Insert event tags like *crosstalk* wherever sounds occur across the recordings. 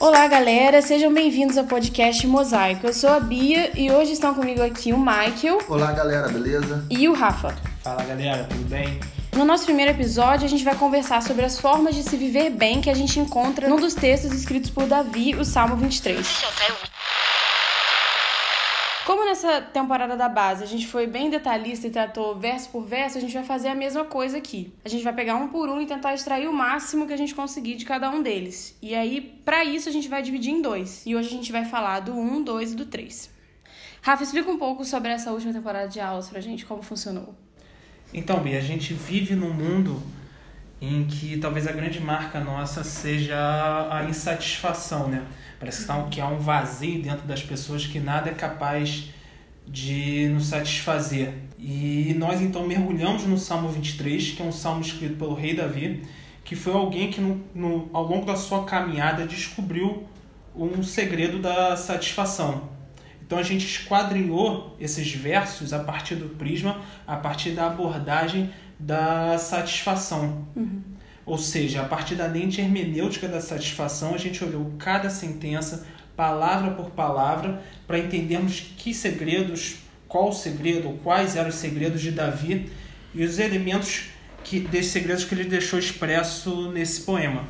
Olá, galera, sejam bem-vindos ao podcast Mosaico. Eu sou a Bia e hoje estão comigo aqui o Michael. Olá, galera, beleza? E o Rafa. Fala, galera, tudo bem? No nosso primeiro episódio, a gente vai conversar sobre as formas de se viver bem que a gente encontra num dos textos escritos por Davi, o Salmo 23. Como nessa temporada da base a gente foi bem detalhista e tratou verso por verso, a gente vai fazer a mesma coisa aqui. A gente vai pegar um por um e tentar extrair o máximo que a gente conseguir de cada um deles. E aí, para isso, a gente vai dividir em dois. E hoje a gente vai falar do 1, 2 e do 3. Rafa, explica um pouco sobre essa última temporada de aulas pra gente, como funcionou. Então, Bia, a gente vive num mundo em que talvez a grande marca nossa seja a insatisfação, né? Parece que há um vazio dentro das pessoas que nada é capaz de nos satisfazer. E nós então mergulhamos no Salmo 23, que é um salmo escrito pelo rei Davi, que foi alguém que no, no, ao longo da sua caminhada descobriu um segredo da satisfação. Então a gente esquadrinhou esses versos a partir do prisma, a partir da abordagem da satisfação. Uhum. Ou seja, a partir da lente hermenêutica da satisfação, a gente olhou cada sentença, palavra por palavra, para entendermos que segredos, qual o segredo, quais eram os segredos de Davi e os elementos que, desses segredos que ele deixou expresso nesse poema.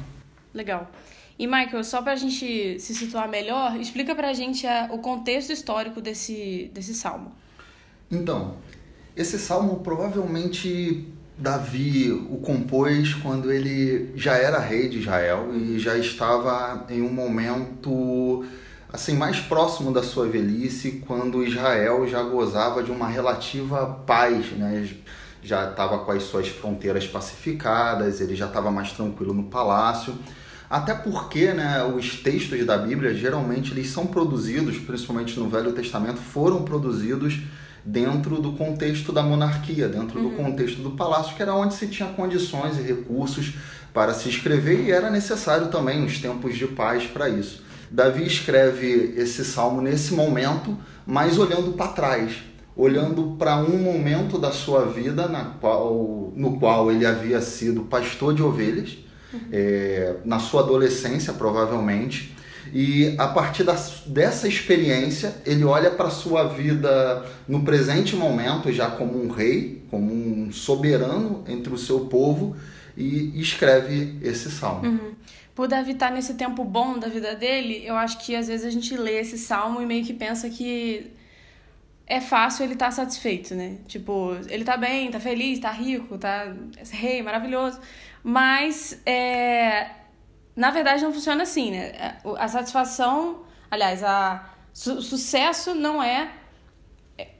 Legal. E Michael, só para a gente se situar melhor, explica para a gente o contexto histórico desse, desse salmo. Então, esse salmo provavelmente Davi o compôs quando ele já era rei de Israel e já estava em um momento assim mais próximo da sua velhice, quando Israel já gozava de uma relativa paz, né? Já estava com as suas fronteiras pacificadas, ele já estava mais tranquilo no palácio. Até porque, né, os textos da Bíblia geralmente eles são produzidos, principalmente no Velho Testamento, foram produzidos dentro do contexto da monarquia, dentro uhum. do contexto do palácio, que era onde se tinha condições e recursos para se escrever e era necessário também os tempos de paz para isso. Davi escreve esse salmo nesse momento, mas olhando para trás, olhando para um momento da sua vida na qual, no qual ele havia sido pastor de ovelhas, uhum. é, na sua adolescência provavelmente, e a partir da, dessa experiência, ele olha para sua vida no presente momento, já como um rei, como um soberano entre o seu povo, e escreve esse salmo. Uhum. Por Davi estar tá nesse tempo bom da vida dele, eu acho que às vezes a gente lê esse salmo e meio que pensa que é fácil ele estar tá satisfeito, né? Tipo, ele tá bem, tá feliz, tá rico, tá rei, maravilhoso. Mas é, na verdade não funciona assim, né? É, a satisfação, aliás, a, o sucesso não é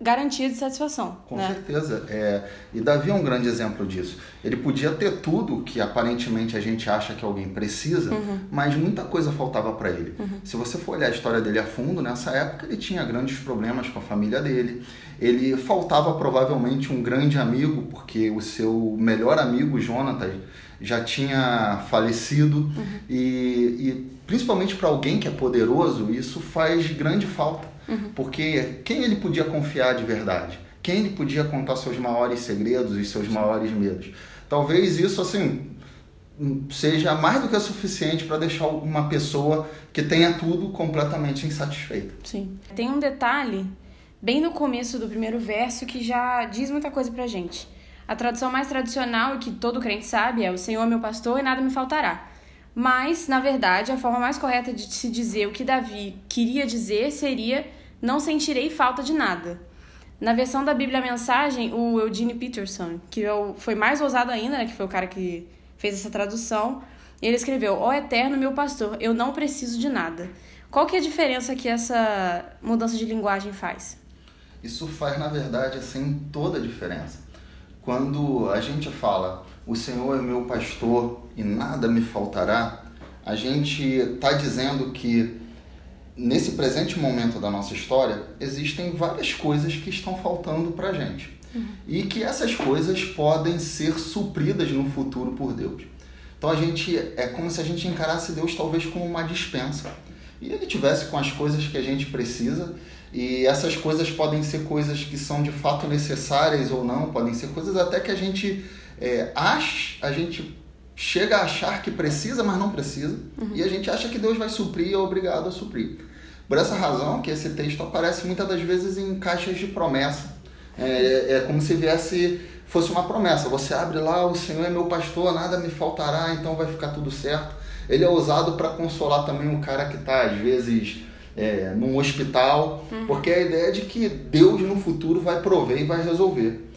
garantia de satisfação. Com né? certeza. É, e Davi é um grande exemplo disso. Ele podia ter tudo que aparentemente a gente acha que alguém precisa, uhum. mas muita coisa faltava para ele. Uhum. Se você for olhar a história dele a fundo, nessa época ele tinha grandes problemas com a família dele. Ele faltava provavelmente um grande amigo, porque o seu melhor amigo, Jonatas, já tinha falecido. Uhum. E, e principalmente para alguém que é poderoso, isso faz grande falta. Uhum. Porque quem ele podia confiar de verdade? Quem ele podia contar seus maiores segredos e seus maiores medos? Talvez isso, assim, seja mais do que suficiente para deixar uma pessoa que tenha tudo completamente insatisfeita. Sim. Tem um detalhe bem no começo do primeiro verso que já diz muita coisa pra gente. A tradução mais tradicional e que todo crente sabe é: O Senhor é meu pastor e nada me faltará. Mas, na verdade, a forma mais correta de se dizer o que Davi queria dizer seria: Não sentirei falta de nada. Na versão da Bíblia Mensagem, o Eugene Peterson, que é foi mais ousado ainda, né, que foi o cara que fez essa tradução, ele escreveu: Ó oh, Eterno meu pastor, eu não preciso de nada. Qual que é a diferença que essa mudança de linguagem faz? Isso faz, na verdade, assim, toda a diferença. Quando a gente fala, o Senhor é meu pastor e nada me faltará, a gente está dizendo que nesse presente momento da nossa história existem várias coisas que estão faltando para a gente. Uhum. E que essas coisas podem ser supridas no futuro por Deus. Então a gente é como se a gente encarasse Deus talvez como uma dispensa. E ele tivesse com as coisas que a gente precisa e essas coisas podem ser coisas que são de fato necessárias ou não, podem ser coisas até que a gente é, acha, a gente chega a achar que precisa, mas não precisa, uhum. e a gente acha que Deus vai suprir e é obrigado a suprir. Por essa razão que esse texto aparece muitas das vezes em caixas de promessa. É, é como se viesse fosse uma promessa. Você abre lá, o Senhor é meu pastor, nada me faltará, então vai ficar tudo certo. Ele é usado para consolar também um cara que está às vezes é, num hospital, uhum. porque a ideia é de que Deus no futuro vai prover e vai resolver.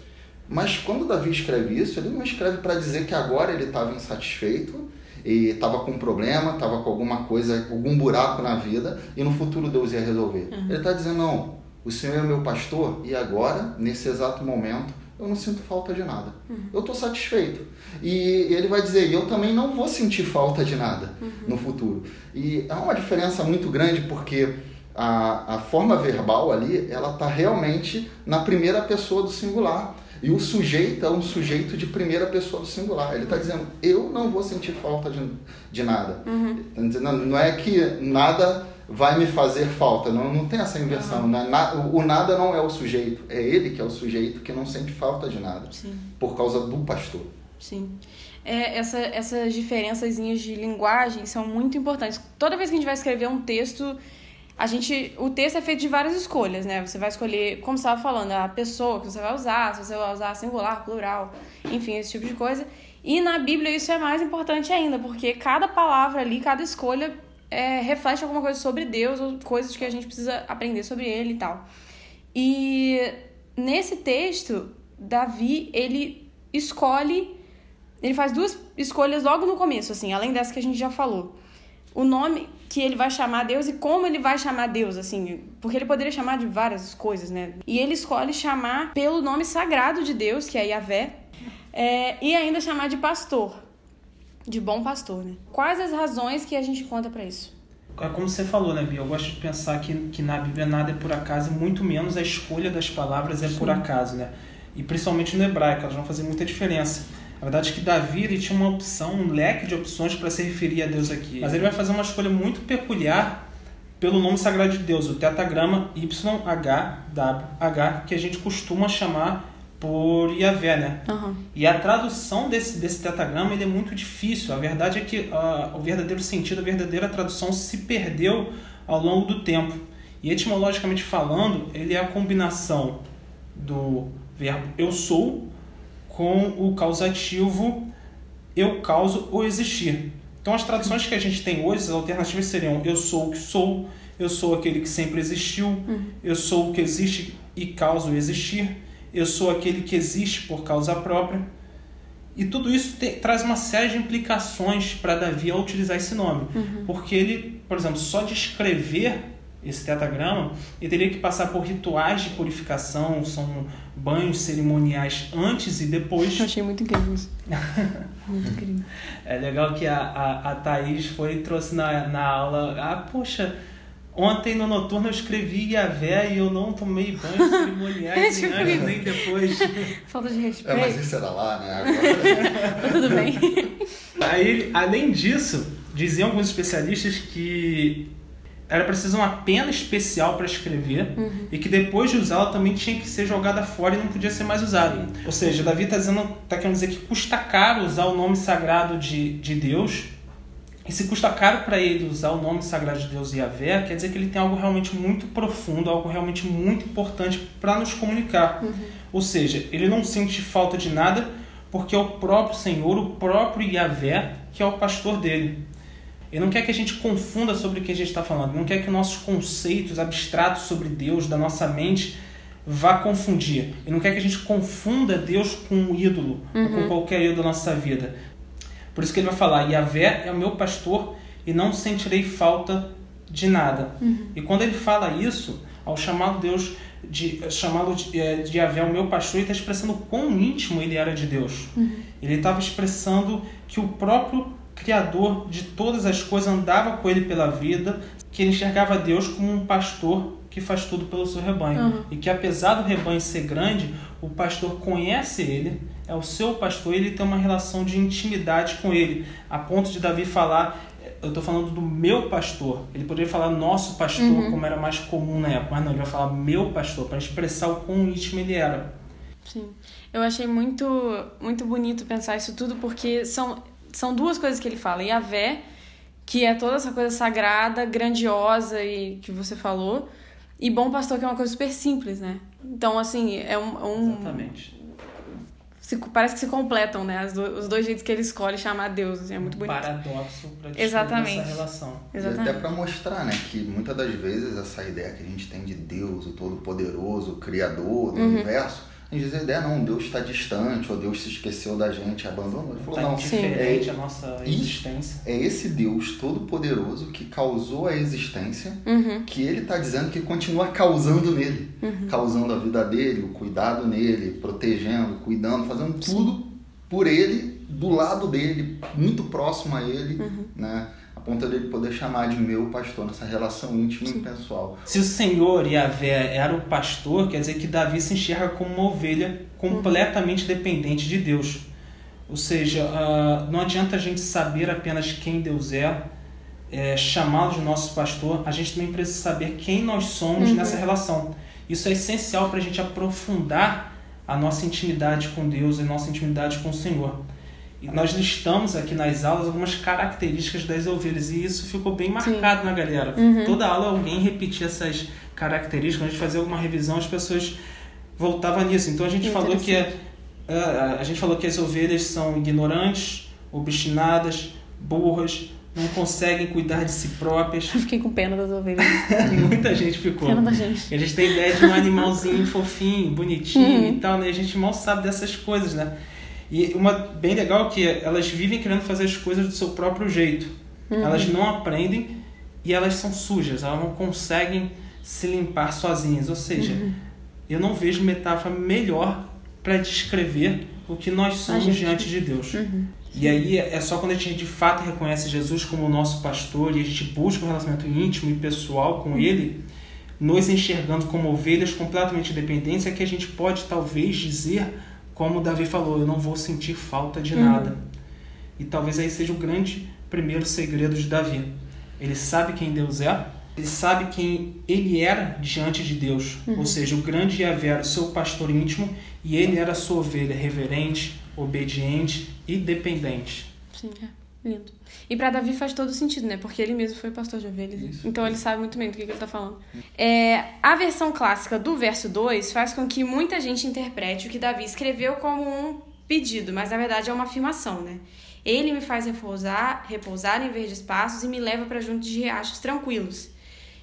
Mas quando Davi escreve isso, ele não escreve para dizer que agora ele estava insatisfeito e estava com um problema, estava com alguma coisa, algum buraco na vida e no futuro Deus ia resolver. Uhum. Ele está dizendo: não, o Senhor é meu pastor e agora, nesse exato momento, eu não sinto falta de nada. Uhum. Eu estou satisfeito. E ele vai dizer, eu também não vou sentir falta de nada uhum. no futuro. E há uma diferença muito grande porque a, a forma verbal ali, ela está realmente na primeira pessoa do singular. E o sujeito é um sujeito de primeira pessoa do singular. Ele está dizendo, eu não vou sentir falta de, de nada. Uhum. Tá dizendo, não é que nada vai me fazer falta. Não, não tem essa inversão. Né? O nada não é o sujeito, é ele que é o sujeito que não sente falta de nada. Sim. Por causa do pastor. Sim. É, essa, essas diferenças de linguagem são muito importantes. Toda vez que a gente vai escrever um texto, a gente, o texto é feito de várias escolhas, né? Você vai escolher, como você estava falando, a pessoa que você vai usar, se você vai usar singular, plural, enfim, esse tipo de coisa. E na Bíblia isso é mais importante ainda, porque cada palavra ali, cada escolha é, reflete alguma coisa sobre Deus ou coisas que a gente precisa aprender sobre ele e tal. E nesse texto, Davi, ele escolhe, ele faz duas escolhas logo no começo, assim, além dessa que a gente já falou. O nome que ele vai chamar Deus e como ele vai chamar Deus, assim, porque ele poderia chamar de várias coisas, né? E ele escolhe chamar pelo nome sagrado de Deus, que é Yahvé, é, e ainda chamar de pastor de bom pastor, né? Quais as razões que a gente conta para isso? É como você falou, né, Bia? Eu gosto de pensar que, que na Bíblia nada é por acaso, e muito menos a escolha das palavras é Sim. por acaso, né? E principalmente no hebraico, elas vão fazer muita diferença. A verdade é que Davi ele tinha uma opção, um leque de opções para se referir a Deus aqui. Mas ele vai fazer uma escolha muito peculiar pelo nome sagrado de Deus, o tetagrama YHWH, que a gente costuma chamar por Yahvé, né? Uhum. E a tradução desse, desse tetagrama ele é muito difícil. A verdade é que uh, o verdadeiro sentido, a verdadeira tradução se perdeu ao longo do tempo. E etimologicamente falando, ele é a combinação do verbo eu sou com o causativo eu causo ou existir. Então as traduções que a gente tem hoje, as alternativas seriam eu sou o que sou, eu sou aquele que sempre existiu, uhum. eu sou o que existe e causa o existir eu sou aquele que existe por causa própria. E tudo isso te, traz uma série de implicações para Davi ao utilizar esse nome. Uhum. Porque ele, por exemplo, só de escrever esse tetagrama, ele teria que passar por rituais de purificação, são banhos cerimoniais antes e depois. *laughs* Eu achei muito incrível isso. *laughs* muito incrível. É legal que a, a, a Thaís foi e trouxe na, na aula, ah, poxa, Ontem no noturno eu escrevi Yahvé e eu não tomei banho cerimoniais *laughs* nem antes nem depois. *laughs* Falta de respeito. É, mas isso era lá, né? *laughs* Agora... Tudo bem. Aí, além disso, diziam alguns especialistas que era preciso uma pena especial para escrever uhum. e que depois de usá-la também tinha que ser jogada fora e não podia ser mais usada. Ou seja, Davi está tá querendo dizer que custa caro usar o nome sagrado de, de Deus e se custa caro para ele usar o nome sagrado de Deus Yahvé, quer dizer que ele tem algo realmente muito profundo, algo realmente muito importante para nos comunicar. Uhum. Ou seja, ele não sente falta de nada porque é o próprio Senhor, o próprio Yahvé, que é o pastor dele. Ele não quer que a gente confunda sobre o que a gente está falando, ele não quer que nossos conceitos abstratos sobre Deus, da nossa mente, vá confundir. Ele não quer que a gente confunda Deus com um ídolo, uhum. ou com uhum. qualquer ídolo da nossa vida. Por isso que ele vai falar: Yahvé é o meu pastor e não sentirei falta de nada. Uhum. E quando ele fala isso, ao chamar Deus de chamá-lo de, é, de Yahvé o meu pastor, ele está expressando quão íntimo ele era de Deus. Uhum. Ele estava expressando que o próprio Criador de todas as coisas andava com ele pela vida, que ele enxergava Deus como um pastor que faz tudo pelo seu rebanho. Uhum. E que apesar do rebanho ser grande, o pastor conhece ele, é o seu pastor, ele tem uma relação de intimidade com ele, a ponto de Davi falar, eu estou falando do meu pastor. Ele poderia falar nosso pastor, uhum. como era mais comum na época, mas não, ele vai falar meu pastor, para expressar o quão íntimo ele era. Sim. Eu achei muito, muito bonito pensar isso tudo, porque são são duas coisas que ele fala. Yahvé, que é toda essa coisa sagrada, grandiosa e que você falou. E bom pastor, que é uma coisa super simples, né? Então, assim, é um. é um Exatamente. Se- parece que se completam, né? As do- os dois jeitos que ele escolhe chamar Deus, assim, é muito um bonito. paradoxo para descrever Exatamente. essa relação. E até Exatamente. para mostrar, né, que muitas das vezes essa ideia que a gente tem de Deus, o Todo-Poderoso, o Criador do Uhum. universo, a gente diz a ideia, não, Deus está distante, ou Deus se esqueceu da gente, abandonou. Ele falou, Tá não, diferente é, a nossa existência. é esse Deus Todo-Poderoso que causou a existência, Uhum. que ele está dizendo que continua causando nele, causando a vida dele, o cuidado nele, protegendo, cuidando, fazendo tudo por ele, do lado dele, muito próximo a ele, Uhum. né? A ponto dele poder chamar de meu pastor nessa relação íntima e pessoal. Se o Senhor Yahvé era o pastor, quer dizer que Davi se enxerga como uma ovelha completamente dependente de Deus. Ou seja, ah, não adianta a gente saber apenas quem Deus é, é, chamá-lo de nosso pastor, a gente também precisa saber quem nós somos nessa relação. Isso é essencial para a gente aprofundar a nossa intimidade com Deus e nossa intimidade com o Senhor. E nós listamos aqui nas aulas algumas características das ovelhas e isso ficou bem marcado na galera. Toda aula alguém repetia essas características, a gente fazia alguma revisão as pessoas voltavam nisso. Então a gente falou que é, ah, a gente falou que as ovelhas são ignorantes, obstinadas, burras, não conseguem cuidar de si próprias. Eu fiquei com pena das ovelhas. *laughs* Muita gente ficou. Pena da gente. A gente tem ideia de um animalzinho fofinho, bonitinho e tal, né? A gente mal sabe dessas coisas, né? E uma bem legal que é, elas vivem querendo fazer as coisas do seu próprio jeito. Elas não aprendem e elas são sujas, elas não conseguem se limpar sozinhas. Ou seja, eu não vejo metáfora melhor para descrever o que nós somos diante de Deus. E aí é só quando a gente de fato reconhece Jesus como nosso pastor e a gente busca um relacionamento íntimo e pessoal com Ele, nos enxergando como ovelhas completamente dependentes, é que a gente pode talvez dizer, como o Davi falou, eu não vou sentir falta de nada. E talvez aí seja o grande primeiro segredo de Davi. Ele sabe quem Deus é, ele sabe quem ele era diante de Deus. Ou seja, o grande Yahvé era o seu pastor íntimo e ele era a sua ovelha reverente, obediente e dependente. Sim, é. Lindo. E pra Davi faz todo sentido, né? Porque ele mesmo foi pastor de ovelhas. Isso. Então ele sabe muito bem do que, que ele tá falando. É, a versão clássica do verso 2 faz com que muita gente interprete o que Davi escreveu como um pedido, mas na verdade é uma afirmação, né? Ele me faz repousar, repousar em verdes passos e me leva para junto de riachos tranquilos.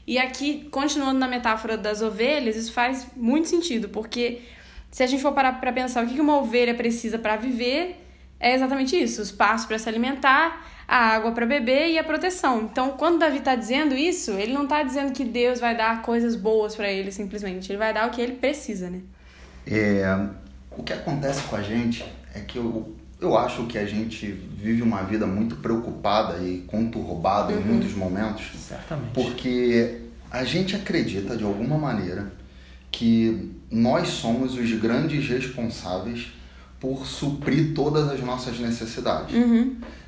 E aqui, continuando na metáfora das ovelhas, isso faz muito sentido, porque se a gente for parar para pensar o que uma ovelha precisa para viver, é exatamente isso: os passos para se alimentar, a água para beber e a proteção. Então, quando Davi está dizendo isso, ele não está dizendo que Deus vai dar coisas boas para ele simplesmente. Ele vai dar o que ele precisa, né? É, o que acontece com a gente é que eu, eu acho que a gente vive uma vida muito preocupada e conturbada em muitos momentos, Certamente. porque a gente acredita de alguma maneira que nós somos os grandes responsáveis por suprir todas as nossas necessidades.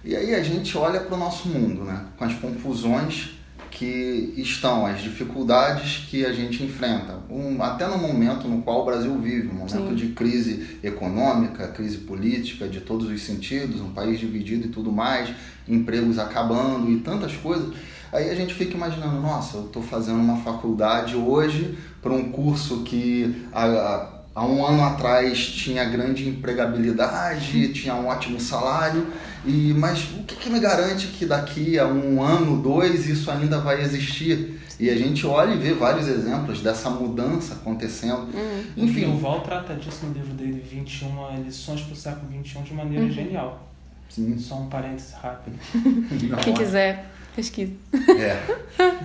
E aí a gente olha para o nosso mundo, né? Com as confusões que estão, as dificuldades que a gente enfrenta. Um, até no momento no qual o Brasil vive, um momento Sim. de crise econômica, crise política, de todos os sentidos, um país dividido e tudo mais, empregos acabando e tantas coisas. Aí a gente fica imaginando, nossa, eu estou fazendo uma faculdade hoje para um curso que há, há um ano atrás tinha grande empregabilidade, tinha um ótimo salário, e mas o que, que me garante que daqui a um ano, dois, isso ainda vai existir? E a gente olha e vê vários exemplos dessa mudança acontendo. Enfim, Enfim, o Val trata disso no livro dele, 21 lições para o século XXI, de maneira genial. sim, Só um parêntese rápido. *laughs* *laughs* Quem quiser, pesquisa. É.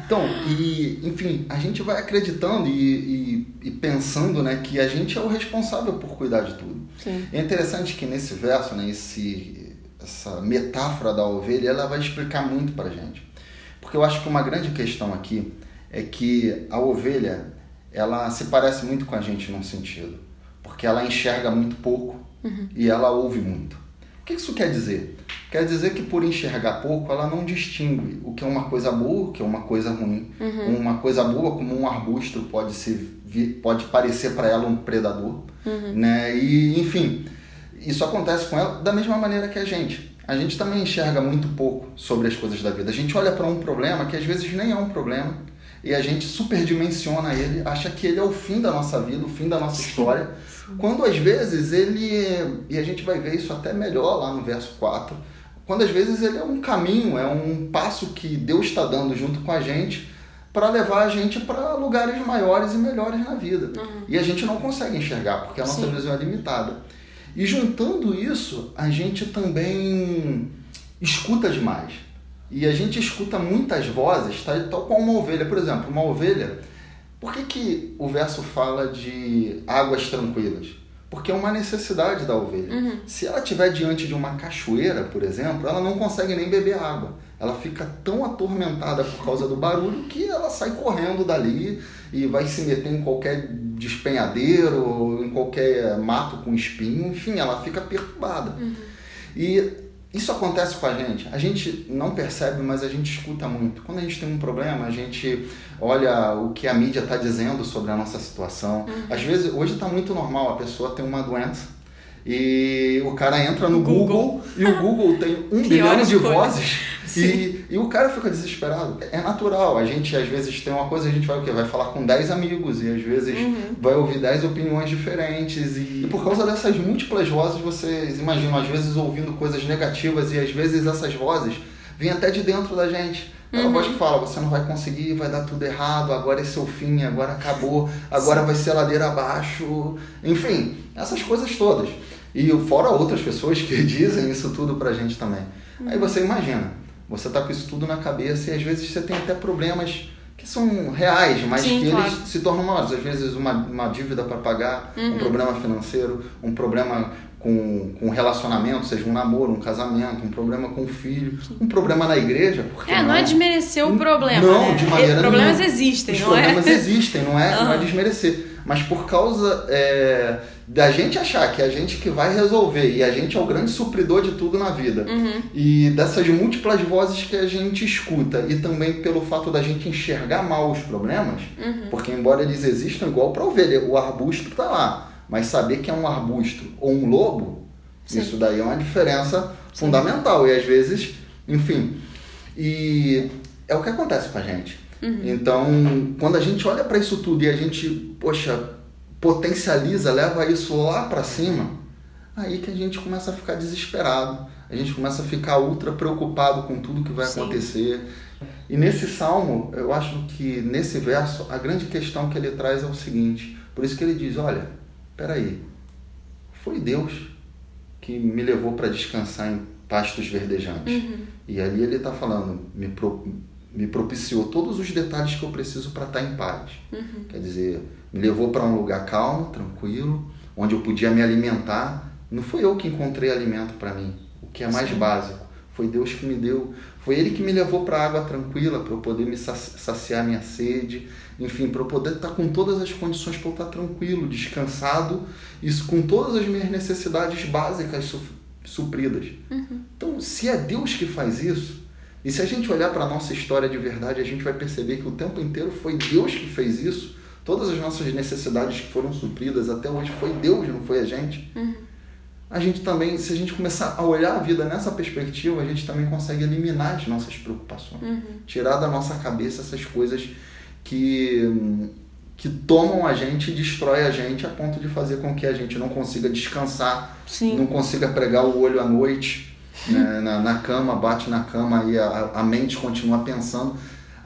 Então, e, enfim, a gente vai acreditando e, e, e pensando né, que a gente é o responsável por cuidar de tudo. Sim. É interessante que nesse verso, né, esse, essa metáfora da ovelha, ela vai explicar muito pra gente. Porque eu acho que uma grande questão aqui é que a ovelha, ela se parece muito com a gente num sentido. Porque ela enxerga muito pouco e ela ouve muito. O que isso quer dizer? Quer dizer que por enxergar pouco, ela não distingue o que é uma coisa boa, o que é uma coisa ruim. Uma coisa boa, como um arbusto, pode, ser, vi- pode parecer para ela um predador. Né? E, enfim, isso acontece com ela da mesma maneira que a gente. a gente também enxerga muito pouco sobre as coisas da vida. A gente olha para um problema que às vezes nem é um problema e a gente superdimensiona ele, acha que ele é o fim da nossa vida, o fim da nossa história, quando às vezes ele, e a gente vai ver isso até melhor lá no verso 4, quando às vezes ele é um caminho, é um passo que Deus está dando junto com a gente para levar a gente para lugares maiores e melhores na vida. Uhum. E a gente não consegue enxergar, porque a nossa Sim. visão é limitada. E juntando isso, a gente também escuta demais. E a gente escuta muitas vozes, tá? tal qual uma ovelha. Por exemplo, uma ovelha. Por que, que o verso fala de águas tranquilas? Porque é uma necessidade da ovelha. Uhum. Se ela estiver diante de uma cachoeira, por exemplo, ela não consegue nem beber água. Ela fica tão atormentada por causa do barulho que ela sai correndo dali e vai se meter em qualquer despenhadeiro, em qualquer mato com espinho, enfim, ela fica perturbada. Uhum. E isso acontece com a gente. A gente não percebe, mas a gente escuta muito. Quando a gente tem um problema, a gente olha o que a mídia está dizendo sobre a nossa situação. Uhum. Às vezes, hoje está muito normal a pessoa ter uma doença e o cara entra no Google, Google e o Google tem um *laughs* bilhão de vozes *laughs* e, e o cara fica desesperado. É natural. A gente, às vezes, tem uma coisa, a gente vai o quê? Vai falar com 10 amigos e às vezes uhum. vai ouvir 10 opiniões diferentes. E, e por causa dessas múltiplas vozes, vocês imaginam, às vezes, ouvindo coisas negativas e às vezes essas vozes vêm até de dentro da gente. Ela uhum. voz que fala, você não vai conseguir, vai dar tudo errado, agora é seu fim, agora acabou, agora Sim. vai ser ladeira abaixo. Enfim, essas coisas todas. E fora outras pessoas que *laughs* dizem isso tudo pra gente também. Uhum. Aí você imagina, você tá com isso tudo na cabeça e às vezes você tem até problemas que são reais, mas Sim, que claro. eles se tornam maiores. Às vezes uma, uma dívida para pagar, uhum. um problema financeiro, um problema com, com relacionamento, seja um namoro, um casamento, um problema com o filho, um problema na igreja. Porque é, não, não é desmerecer o problema. Não, né? de maneira Problemas nenhuma. existem, Os não problemas é? existem, não é, uhum. não é *laughs* desmerecer. Mas por causa é, da gente achar que é a gente que vai resolver e a gente é o grande supridor de tudo na vida uhum. e dessas múltiplas vozes que a gente escuta e também pelo fato da gente enxergar mal os problemas, uhum. porque embora eles existam igual para ovelha, o arbusto está lá, mas saber que é um arbusto ou um lobo, Sim. isso daí é uma diferença Sim. fundamental e às vezes, enfim, e é o que acontece com a gente. Uhum. Então, quando a gente olha para isso tudo e a gente, poxa, potencializa, leva isso lá para cima, aí que a gente começa a ficar desesperado, a gente começa a ficar ultra preocupado com tudo que vai Sim. acontecer. E nesse salmo, eu acho que nesse verso, a grande questão que ele traz é o seguinte: por isso que ele diz, olha, peraí, foi Deus que me levou para descansar em pastos verdejantes. Uhum. E ali ele está falando, me, pro, me propiciou todos os detalhes que eu preciso para estar tá em paz. Uhum. Quer dizer, me levou para um lugar calmo, tranquilo, onde eu podia me alimentar. Não foi eu que encontrei alimento para mim, o que é mais Sim. básico. Foi Deus que me deu. Foi Ele que me levou para água tranquila, para eu poder me saciar minha sede. Enfim, para eu poder estar com todas as condições para eu estar tranquilo, descansado, isso com todas as minhas necessidades básicas supridas. Uhum. Então, se é Deus que faz isso, e se a gente olhar para a nossa história de verdade, a gente vai perceber que o tempo inteiro foi Deus que fez isso, Todas as nossas necessidades que foram supridas até hoje foi Deus, não foi a gente. Uhum. A gente também, se a gente começar a olhar a vida nessa perspectiva, a gente também consegue eliminar as nossas preocupações. Uhum. Tirar da nossa cabeça essas coisas que, que tomam a gente e destrói a gente a ponto de fazer com que a gente não consiga descansar, Sim. não consiga pregar o olho à noite né, na, na cama, bate na cama e a, a mente continua pensando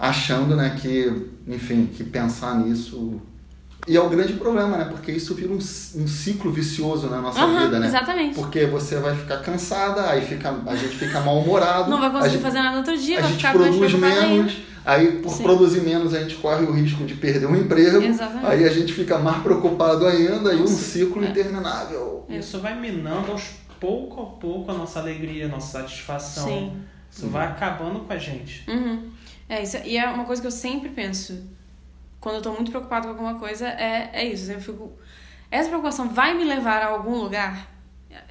achando né, que, enfim, que pensar nisso. E é o grande problema, né? Porque isso vira um, um ciclo vicioso na nossa uhum, vida, né? Exatamente. Porque você vai ficar cansada, aí fica, a gente fica mal-humorado. Não vai conseguir gente, fazer nada outro dia, a vai gente ficar produz menos. Aí, por Sim. produzir menos, a gente corre o risco de perder um emprego. Exatamente. Aí a gente fica mais preocupado ainda e um ciclo é. interminável. Isso vai minando aos pouco a pouco a nossa alegria, a nossa satisfação. Sim. Isso vai acabando com a gente. Uhum. É, isso, e é uma coisa que eu sempre penso quando eu tô muito preocupado com alguma coisa, é, é isso. Eu fico. Essa preocupação vai me levar a algum lugar?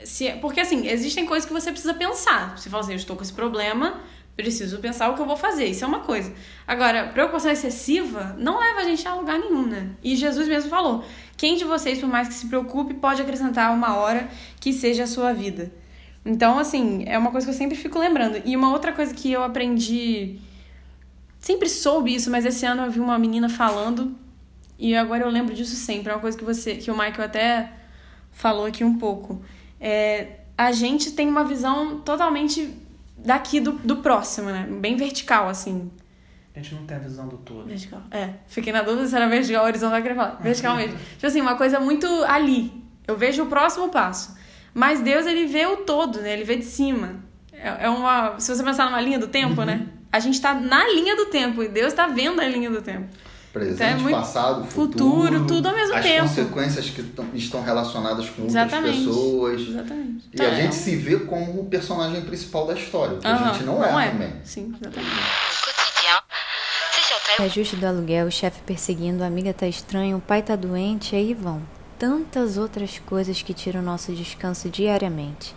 Se, porque assim, existem coisas que você precisa pensar. Você fala assim, eu estou com esse problema, preciso pensar o que eu vou fazer. Isso é uma coisa. Agora, preocupação excessiva não leva a gente a lugar nenhum, né? E Jesus mesmo falou: quem de vocês, por mais que se preocupe, pode acrescentar uma hora que seja a sua vida. Então, assim, é uma coisa que eu sempre fico lembrando. E uma outra coisa que eu aprendi. Sempre soube isso, mas esse ano eu vi uma menina falando. E agora eu lembro disso sempre. É uma coisa que você. que o Michael até falou aqui um pouco. É, a gente tem uma visão totalmente daqui do, do próximo, né? Bem vertical, assim. A gente não tem a visão do todo. Vertical. É. Fiquei na dúvida se era vertical ou horizontal, eu queria falar. *laughs* Vertical mesmo. tipo assim, uma coisa muito ali. Eu vejo o próximo passo. Mas Deus, ele vê o todo, né? Ele vê de cima. É, é uma... Se você pensar numa linha do tempo, né? *laughs* A gente tá na linha do tempo e Deus tá vendo a linha do tempo. Presente, Então é muito passado, futuro, futuro, tudo ao mesmo as tempo. consequências que tão- estão relacionadas com Exatamente. outras pessoas. Exatamente. E a Então, é gente um- se vê como o personagem principal da história, que a Aham, gente não, é, também. Sim, exatamente. Reajuste do aluguel, o chefe perseguindo, a amiga tá estranha, o pai tá doente, aí vão. Tantas outras coisas que tiram o nosso descanso diariamente.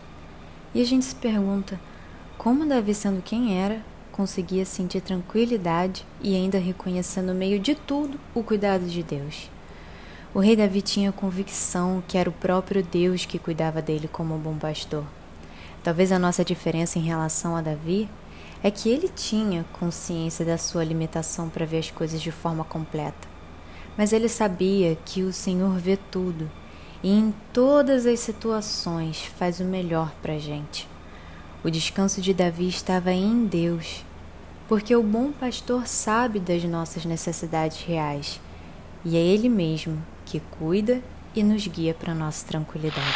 E a gente se pergunta, como Davi, sendo quem era, conseguia sentir tranquilidade e ainda reconhecer no meio de tudo o cuidado de Deus? O rei Davi tinha convicção que era o próprio Deus que cuidava dele como um bom pastor. Talvez a nossa diferença em relação a Davi é que ele tinha consciência da sua limitação para ver as coisas de forma completa. Mas ele sabia que o Senhor vê tudo e em todas as situações faz o melhor para a gente. O descanso de Davi estava em Deus, porque o bom pastor sabe das nossas necessidades reais e é Ele mesmo que cuida e nos guia para nossa tranquilidade.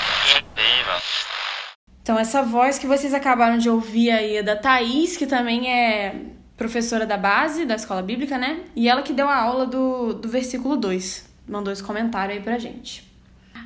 Então, essa voz que vocês acabaram de ouvir aí é da Thaís, que também é professora da base da escola bíblica, né? E ela que deu a aula do, do versículo 2. Mandou esse comentário aí pra gente.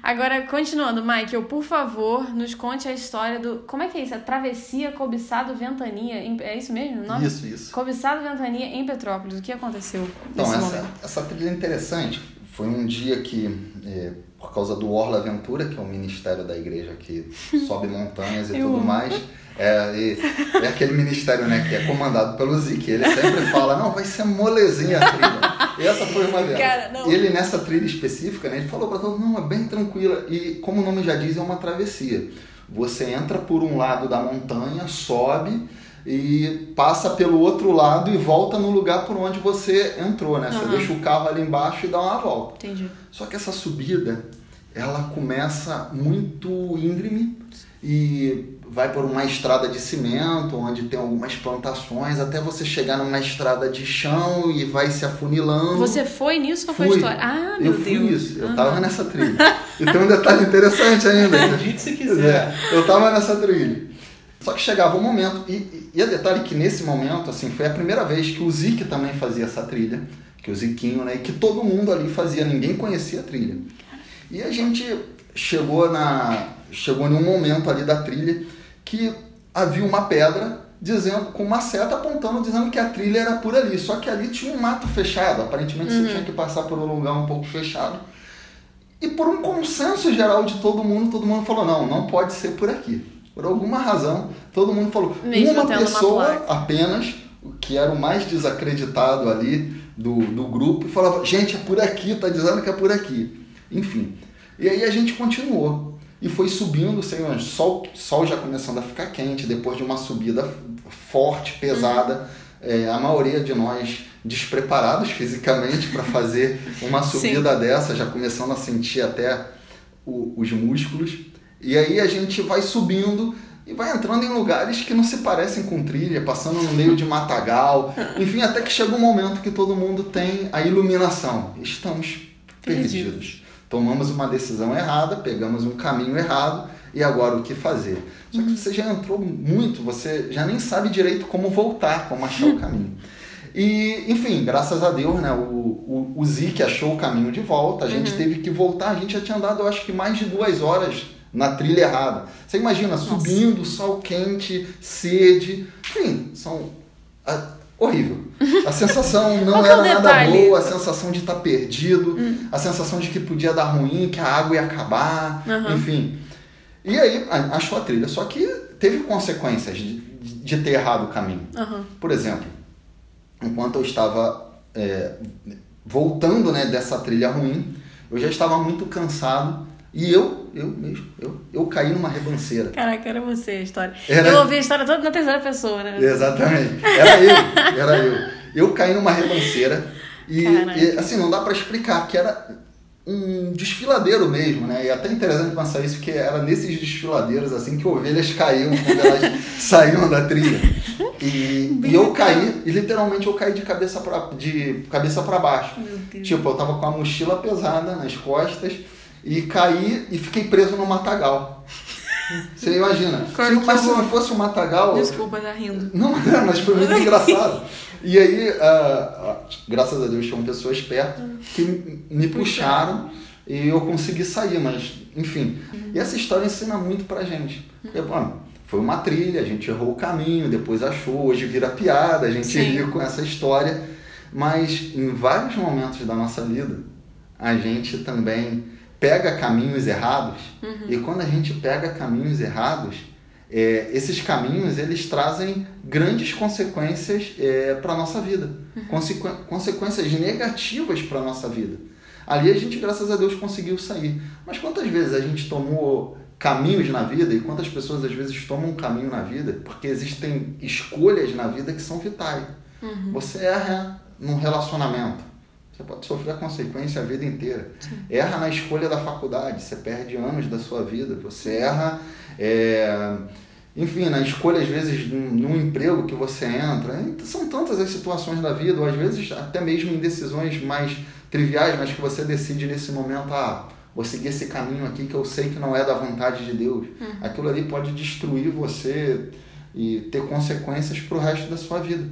Agora, continuando, Michael, por favor, nos conte a história do. Como é que é isso? A travessia Cobiçado Ventania. em- É isso mesmo? o nome? Isso, isso. Cobiçado Ventania em Petrópolis. O que aconteceu Então, essa, momento? essa trilha é interessante. Foi um dia que, é, por causa do Orla Aventura, que é o ministério da igreja que *laughs* sobe montanhas e tudo amo. mais, é, e- é aquele ministério né, que é comandado pelo Zic. Ele sempre fala: não, vai ser molezinha a trilha. Essa foi uma delas. Cara, ele, nessa trilha específica, né, ele falou para todo mundo: não, é bem tranquila. E, como o nome já diz, é uma travessia. Você entra por um lado da montanha, sobe e passa pelo outro lado e volta no lugar por onde você entrou, né? Você Aham. deixa o carro ali embaixo e dá uma volta. Entendi. Só que essa subida, ela começa muito íngreme e vai por uma estrada de cimento, onde tem algumas plantações, até você chegar numa estrada de chão e vai se afunilando. Você foi nisso ou foi Fui. história? Ah, meu eu fui Deus. isso, eu Aham. tava nessa trilha. E tem um detalhe interessante ainda. Acredite se quiser. É, eu tava nessa trilha. Só que chegava um momento, e, e, e é detalhe que nesse momento, assim, foi a primeira vez que o Zic também fazia essa trilha, que o Ziquinho, né, e que todo mundo ali fazia, ninguém conhecia a trilha. E a gente chegou na chegou num momento ali da trilha que havia uma pedra dizendo com uma seta apontando dizendo que a trilha era por ali, só que ali tinha um mato fechado, aparentemente você tinha que passar por um lugar um pouco fechado. E por um consenso geral de todo mundo, todo mundo falou: não, não pode ser por aqui. Por alguma razão, todo mundo falou. Mesmo uma uma pessoa placa. apenas, que era o mais desacreditado ali do, do grupo, falava: gente, é por aqui, tá dizendo que é por aqui. Enfim. E aí a gente continuou. E foi subindo, sem o sol, sol já começando a ficar quente, depois de uma subida forte, pesada. É, a maioria de nós despreparados fisicamente para fazer uma *laughs* subida dessa, já começando a sentir até o- os músculos. E aí a gente vai subindo e vai entrando em lugares que não se parecem com trilha, passando no meio de matagal. *laughs* Enfim, até que chega um momento que todo mundo tem a iluminação. Estamos Perdidos. perdidos. Tomamos uma decisão errada, pegamos um caminho errado e agora o que fazer? Só que você já entrou muito, você já nem sabe direito como voltar, como achar o *laughs* caminho. E, enfim, graças a Deus, né, o, o, o Zik achou o caminho de volta, a gente teve que voltar, a gente já tinha andado, eu acho que mais de duas horas na trilha errada. Você imagina, subindo, sol quente, sede, enfim, são... ah, horrível. A sensação *laughs* não é era nada detalhe? Hum. boa, a sensação de estar perdido, a sensação de que podia dar ruim, que a água ia acabar, Aham. enfim. E aí, achou a trilha, só que teve consequências de, de ter errado o caminho. Aham. Por exemplo, enquanto eu estava é, voltando né, dessa trilha ruim, eu já estava muito cansado E eu, eu mesmo, eu, eu caí numa ribanceira. Caraca, era você a história. Era- Eu ouvi a história toda na terceira pessoa, né? Exatamente. Era eu, era eu. Eu caí numa ribanceira e, e, assim, não dá pra explicar, que era um desfiladeiro mesmo, né? E é até interessante pensar isso, que era nesses desfiladeiros, assim, que ovelhas caíam quando elas *laughs* saíam da trilha. E, e eu caí, e literalmente eu caí de cabeça pra, de cabeça pra baixo. Tipo, eu tava com a mochila pesada nas costas e caí e fiquei preso no matagal. Você imagina? *laughs* Claro Se- mas se não fosse o matagal. Desculpa, tá rindo. Não, mas foi muito *laughs* engraçado. E aí, ah, graças a Deus, tinham pessoas perto que me puxaram e eu consegui sair, mas enfim. E essa história ensina muito pra gente. Porque, bom, foi uma trilha, a gente errou o caminho, depois achou, hoje vira piada, a gente Sim. ri com essa história. Mas em vários momentos da nossa vida, a gente também pega caminhos errados. E quando a gente pega caminhos errados, é, esses caminhos eles trazem grandes consequências para a nossa vida, Consequ- consequências negativas para a nossa vida. Ali a gente, graças a Deus, conseguiu sair. Mas quantas vezes a gente tomou caminhos na vida e quantas pessoas às vezes tomam um caminho na vida porque existem escolhas na vida que são vitais. Você erra num relacionamento, você pode sofrer a consequência a vida inteira. Erra na escolha da faculdade, você perde anos da sua vida. Você erra, é, enfim, na escolha, às vezes, num, emprego que você entra. São tantas as situações da vida, ou às vezes até mesmo em decisões mais triviais, mas que você decide nesse momento, ah, vou seguir esse caminho aqui que eu sei que não é da vontade de Deus. Aquilo ali pode destruir você e ter consequências para o resto da sua vida.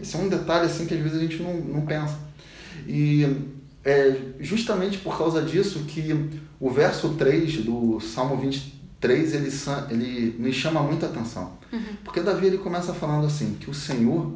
Esse é um detalhe assim que às vezes a gente não, não pensa. E é justamente por causa disso que o verso 3 do Salmo 23 ele, ele me chama muita atenção. Porque Davi ele começa falando assim, que o Senhor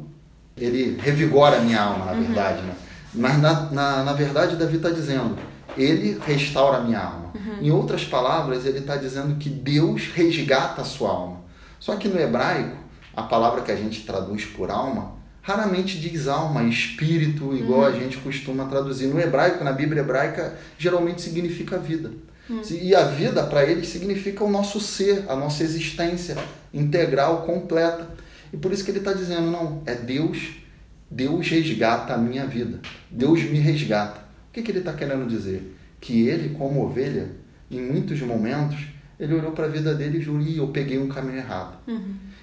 ele revigora a minha alma, na verdade. Né? Mas na, na, na verdade Davi está dizendo, ele restaura a minha alma. Em outras palavras, ele está dizendo que Deus resgata a sua alma. Só que no hebraico, a palavra que a gente traduz por alma, raramente diz alma, espírito, igual a gente costuma traduzir. No hebraico, na Bíblia hebraica, geralmente significa vida. E a vida, para eles, significa o nosso ser, a nossa existência integral, completa. E por isso que ele está dizendo, não, é Deus, Deus resgata a minha vida. Deus me resgata. O que, que ele está querendo dizer? Que ele, como ovelha, em muitos momentos, ele olhou para a vida dele e "Ih, eu peguei um caminho errado.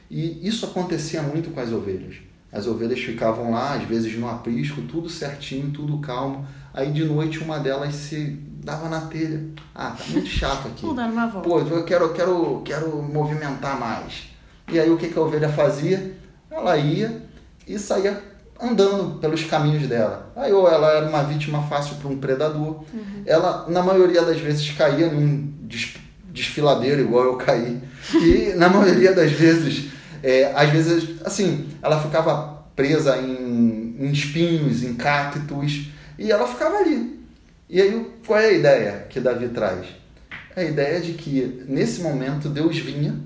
E isso acontecia muito com as ovelhas. As ovelhas ficavam lá, às vezes no aprisco, tudo certinho, tudo calmo. Aí de noite uma delas se dava na telha. Ah, tá muito chato aqui. Vou dar uma volta. Pô, eu quero, quero, quero movimentar mais. E aí o que, que a ovelha fazia? Ela ia e saía andando pelos caminhos dela. Aí ou ela era uma vítima fácil para um predador. Ela, na maioria das vezes, caía num des- desfiladeiro, igual eu caí. E na maioria das vezes, é, às vezes, assim, ela ficava presa em, em espinhos, em cactos, e ela ficava ali. E aí, qual é a ideia que Davi traz? A ideia de que nesse momento Deus vinha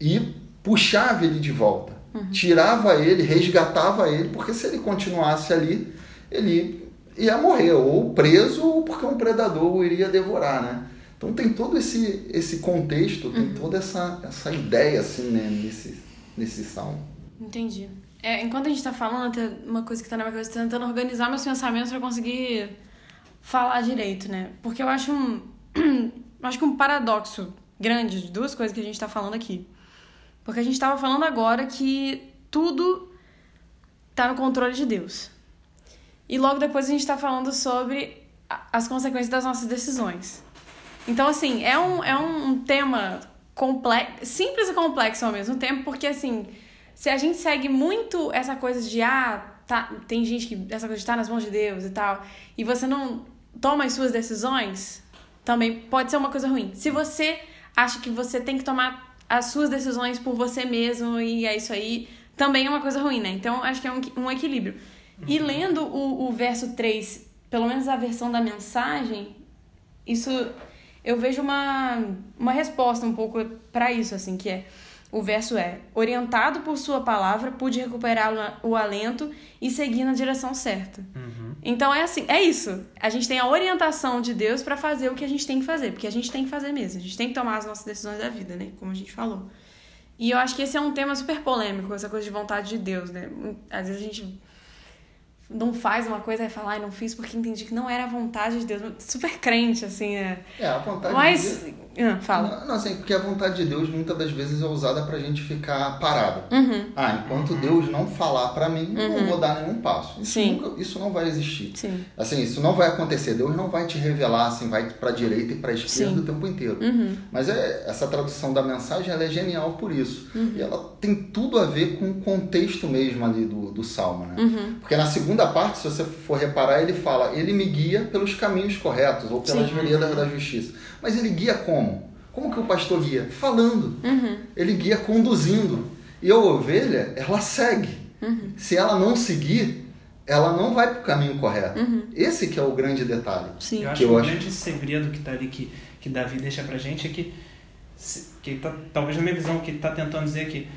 e puxava ele de volta, tirava ele, resgatava ele, porque se ele continuasse ali, ele ia morrer, ou preso, ou porque um predador o iria devorar, né? Então tem todo esse, esse contexto, tem toda essa, essa ideia assim, né, nesse, nesse salmo. Entendi. É, enquanto a gente tá falando, tem uma coisa que tá na minha cabeça, tentando organizar meus pensamentos pra conseguir falar direito, né? Porque eu acho um. *clears throat* acho que um paradoxo grande de duas coisas que a gente tá falando aqui. Porque a gente tava falando agora que tudo tá no controle de Deus. E logo depois a gente tá falando sobre as consequências das nossas decisões. Então, assim, é um, é um tema complexo, simples e complexo ao mesmo tempo, porque, assim, se a gente segue muito essa coisa de, ah, tá, tem gente que, essa coisa de estar nas mãos de Deus e tal, e você não toma as suas decisões, também pode ser uma coisa ruim. Se você acha que você tem que tomar as suas decisões por você mesmo e é isso aí, também é uma coisa ruim, né? Então, acho que é um, um equilíbrio. E lendo o, o verso 3, pelo menos a versão da mensagem, isso eu vejo uma, uma resposta um pouco para isso, assim, que é o verso é: orientado por sua palavra, pude recuperar o, o alento e seguir na direção certa. Então é assim, é isso. A gente tem a orientação de Deus pra fazer o que a gente tem que fazer, porque a gente tem que fazer mesmo. A gente tem que tomar as nossas decisões da vida, né? Como a gente falou. E eu acho que esse é um tema super polêmico, essa coisa de vontade de Deus, né? Às vezes a gente não faz uma coisa e fala, ai, não fiz porque entendi que não era a vontade de Deus. Super crente, assim, né? É, a vontade Mas. de Deus. Ah, fala. Não, não, assim, porque a vontade de Deus muitas das vezes é usada pra gente ficar parado. Uhum. Ah, enquanto Deus não falar pra mim, eu não vou dar nenhum passo. Isso, Sim. nunca- isso não vai existir. Sim. Assim, isso não vai acontecer. Deus não vai te revelar assim, vai pra direita e pra esquerda Sim. o tempo inteiro. Uhum. Mas é, essa tradução da mensagem ela é genial por isso. Uhum. E ela tem tudo a ver com o contexto mesmo ali do, do salmo, né? Uhum. Porque na segunda parte, se você for reparar, ele fala: Ele me guia pelos caminhos corretos ou pelas veredas da justiça. Mas ele guia como? Como que o pastor guia? Falando. Uhum. Ele guia conduzindo. E a ovelha, ela segue. Uhum. Se ela não seguir, ela não vai para o caminho correto. Uhum. Esse que é o grande detalhe. Sim. Eu acho Que eu o acho- grande segredo que tá ali, que, que Davi deixa pra gente, é que, que tá, talvez na minha visão, que ele tá tentando dizer que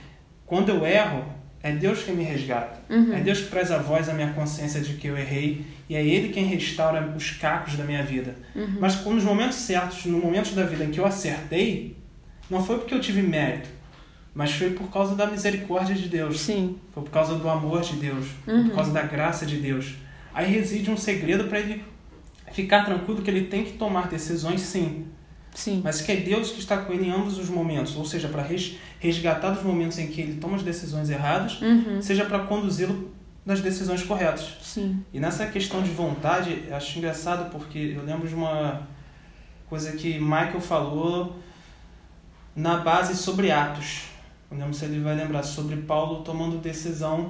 quando eu erro, é Deus quem me resgata. Uhum. É Deus que traz a voz à minha consciência de que eu errei e é Ele quem restaura os cacos da minha vida. Uhum. Mas nos momentos certos, no momento da vida em que eu acertei, não foi porque eu tive mérito, mas foi por causa da misericórdia de Deus. Sim. Foi por causa do amor de Deus, Uhum. por causa da graça de Deus. Aí reside um segredo para ele ficar tranquilo que ele tem que tomar decisões sim, Sim. mas que é Deus que está com ele em ambos os momentos, ou seja, para resgatar dos momentos em que ele toma as decisões erradas, Uhum. seja para conduzi-lo nas decisões corretas. Sim. E nessa questão de vontade, acho engraçado porque eu lembro de uma coisa que Michael falou na base sobre Atos. Eu não lembro se ele vai lembrar sobre Paulo tomando decisão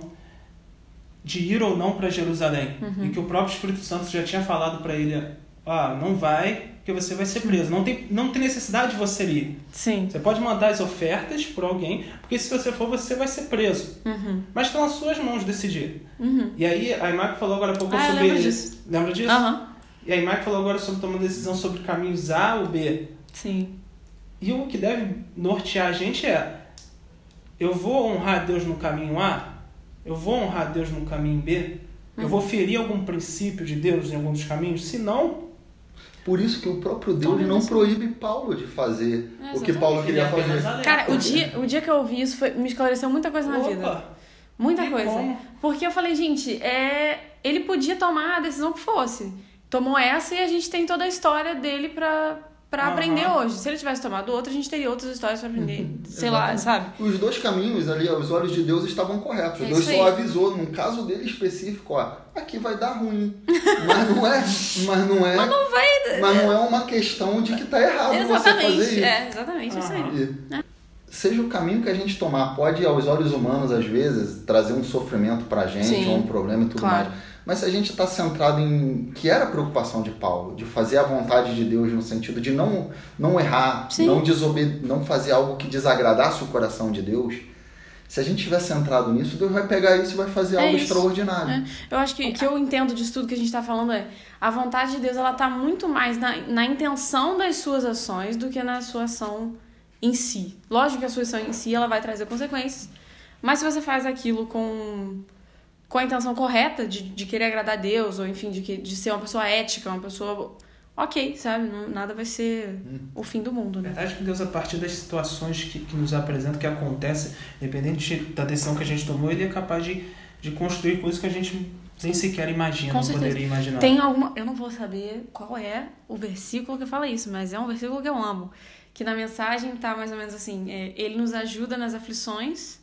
de ir ou não para Jerusalém. E que o próprio Espírito Santo já tinha falado para ele: ah, não vai, porque você vai ser preso. Não tem, não tem necessidade de você ir. Sim. Você pode mandar as ofertas por alguém, porque se você for, você vai ser preso. Uhum. Mas estão nas suas mãos decidir. Uhum. E aí, a Imac falou agora há pouco Ah, sobre. lembro disso. Lembra disso? Aham. E a Imac falou agora sobre tomar decisão sobre caminhos A ou B. Sim. E o que deve nortear a gente é: eu vou honrar Deus no caminho A? Eu vou honrar Deus no caminho B? Eu Uhum. vou ferir algum princípio de Deus em algum dos caminhos? Se não, Por isso que o próprio Deus não proíbe Paulo de fazer É, o que. Paulo queria apenas fazer. Cara, o dia, o dia que eu ouvi isso foi, me esclareceu muita coisa na vida. Opa! Muita Tem coisa. como. Porque eu falei, gente, é... ele podia tomar a decisão que fosse. Tomou essa e a gente tem toda a história dele pra, pra Aham. aprender hoje. Se ele tivesse tomado outra, a gente teria outras histórias pra aprender. *laughs* Sei lá, sabe? Os dois caminhos ali, os olhos de Deus estavam corretos. É Deus só avisou, num caso dele específico, ó, aqui vai dar ruim. *laughs* Mas não é, mas não é, Mas não vai. Mas não é uma questão de que tá errado você fazer Exatamente. isso. É, exatamente, isso aí. E Seja o caminho que a gente tomar, pode aos olhos humanos às vezes trazer um sofrimento pra gente Sim, ou um problema e tudo claro. mais. Mas se a gente está centrado em que era a preocupação de Paulo, de fazer a vontade de Deus no sentido de não não errar, Sim. não desobe, não fazer algo que desagradasse o coração de Deus. Se a gente estiver centrado nisso, Deus vai pegar isso e vai fazer É algo isso. extraordinário. É. Eu acho que o que eu entendo disso tudo que a gente tá falando é a vontade de Deus ela tá muito mais na, na intenção das suas ações do que na sua ação em si. Lógico que a sua ação em si ela vai trazer consequências, mas se você faz aquilo com com a intenção correta de, de querer agradar a Deus ou enfim de, que, de ser uma pessoa ética, uma pessoa ok, sabe? Não, nada vai ser o fim do mundo, É né? verdade que Deus, a partir das situações que, que nos apresenta, que acontece, independente da decisão que a gente tomou, ele é capaz de, de construir coisas que a gente nem sequer imagina, Com não certeza. poderia imaginar. Tem alguma. Eu não vou saber qual é o versículo que fala isso, mas é um versículo que eu amo. Que na mensagem tá mais ou menos assim: é, ele nos ajuda nas aflições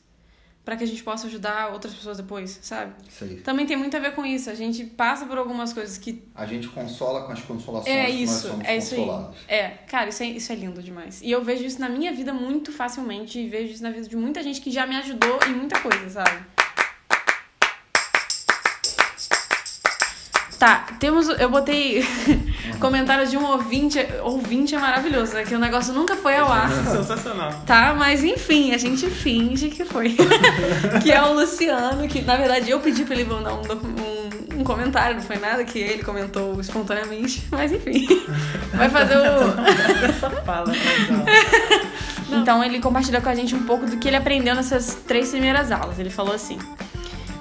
para que a gente possa ajudar outras pessoas depois, sabe? Isso aí. Também tem muito a ver com isso. A gente passa por algumas coisas que. A gente consola com as consolações É que nós isso, somos é isso aí. É, cara, isso é, isso é lindo demais. E eu vejo isso na minha vida muito facilmente e vejo isso na vida de muita gente que já me ajudou em muita coisa, sabe? Tá, temos. Eu botei *laughs* comentário de um ouvinte. Ouvinte é maravilhoso, né? Que o negócio nunca foi ao ar. *laughs* Sensacional. Tá, mas enfim, a gente finge que foi. *laughs* que é o Luciano, que na verdade eu pedi pra ele mandar um, um, um comentário, não foi nada que ele comentou espontaneamente. Mas enfim. Vai fazer o. Fala. Então ele compartilhou com a gente um pouco do que ele aprendeu nessas três primeiras aulas. Ele falou assim: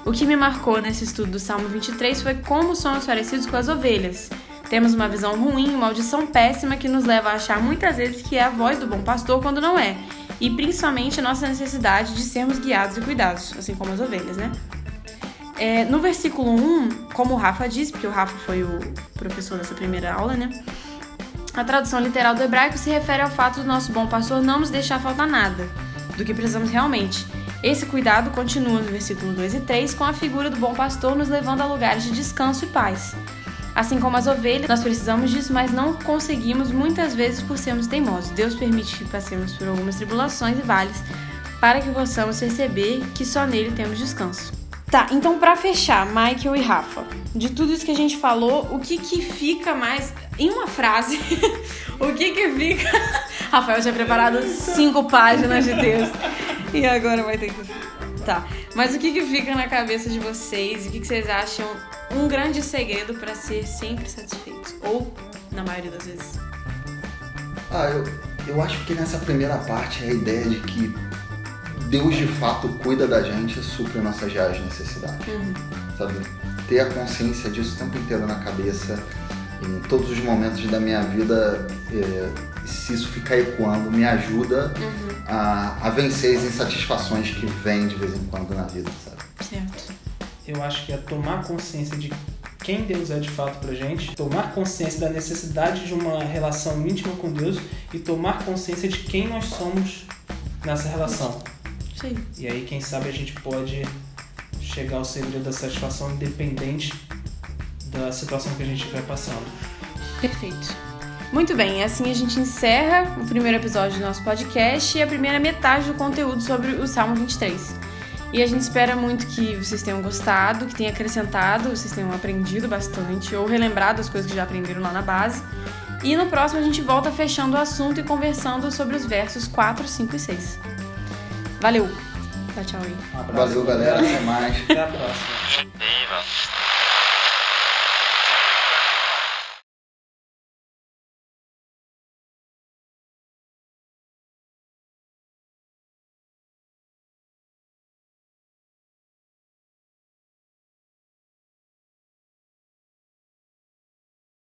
O que me marcou nesse estudo do Salmo 23 foi como somos parecidos com as ovelhas. Temos uma visão ruim, uma audição péssima que nos leva a achar muitas vezes que é a voz do bom pastor quando não é, e principalmente a nossa necessidade de sermos guiados e cuidados, assim como as ovelhas, né? É, no versículo 1, como o Rafa disse, porque o Rafa foi o professor dessa primeira aula, né? A tradução literal do hebraico se refere ao fato do nosso bom pastor não nos deixar faltar nada do que precisamos realmente. Esse cuidado continua no versículo 2 e 3 com a figura do bom pastor nos levando a lugares de descanso e paz. Assim como as ovelhas, nós precisamos disso, mas não conseguimos muitas vezes por sermos teimosos. Deus permite que passemos por algumas tribulações e vales para que possamos perceber que só nele temos descanso. Tá, então para fechar, Michael e Rafa, de tudo isso que a gente falou, o que que fica mais em uma frase? *laughs* o que que fica? *laughs* Rafael tinha preparado cinco páginas de texto e agora vai ter que. Tá, mas o que que fica na cabeça de vocês? O que que vocês acham um grande segredo para ser sempre satisfeitos? Ou na maioria das vezes? Ah, eu, eu acho que nessa primeira parte é a ideia de que Deus de fato cuida da gente e supre nossas reais necessidades. Uhum. Sabe? Ter a consciência disso o tempo inteiro na cabeça, em todos os momentos da minha vida, é, se isso ficar ecoando, me ajuda Uhum. a, a vencer as insatisfações que vêm de vez em quando na vida, sabe? Certo. Eu acho que é tomar consciência de quem Deus é de fato pra gente, tomar consciência da necessidade de uma relação íntima com Deus e tomar consciência de quem nós somos nessa relação. Sim. E aí, quem sabe, a gente pode chegar ao segredo da satisfação independente da situação que a gente estiver passando. Perfeito. Muito bem, assim a gente encerra o primeiro episódio do nosso podcast e a primeira metade do conteúdo sobre o Salmo 23. E a gente espera muito que vocês tenham gostado, que tenha acrescentado, vocês tenham aprendido bastante ou relembrado as coisas que já aprenderam lá na base. E no próximo a gente volta fechando o assunto e conversando sobre os versos 4, 5 e 6. Valeu! Dá tchau aí. Um abraço. Valeu, galera. Até mais. Até a próxima.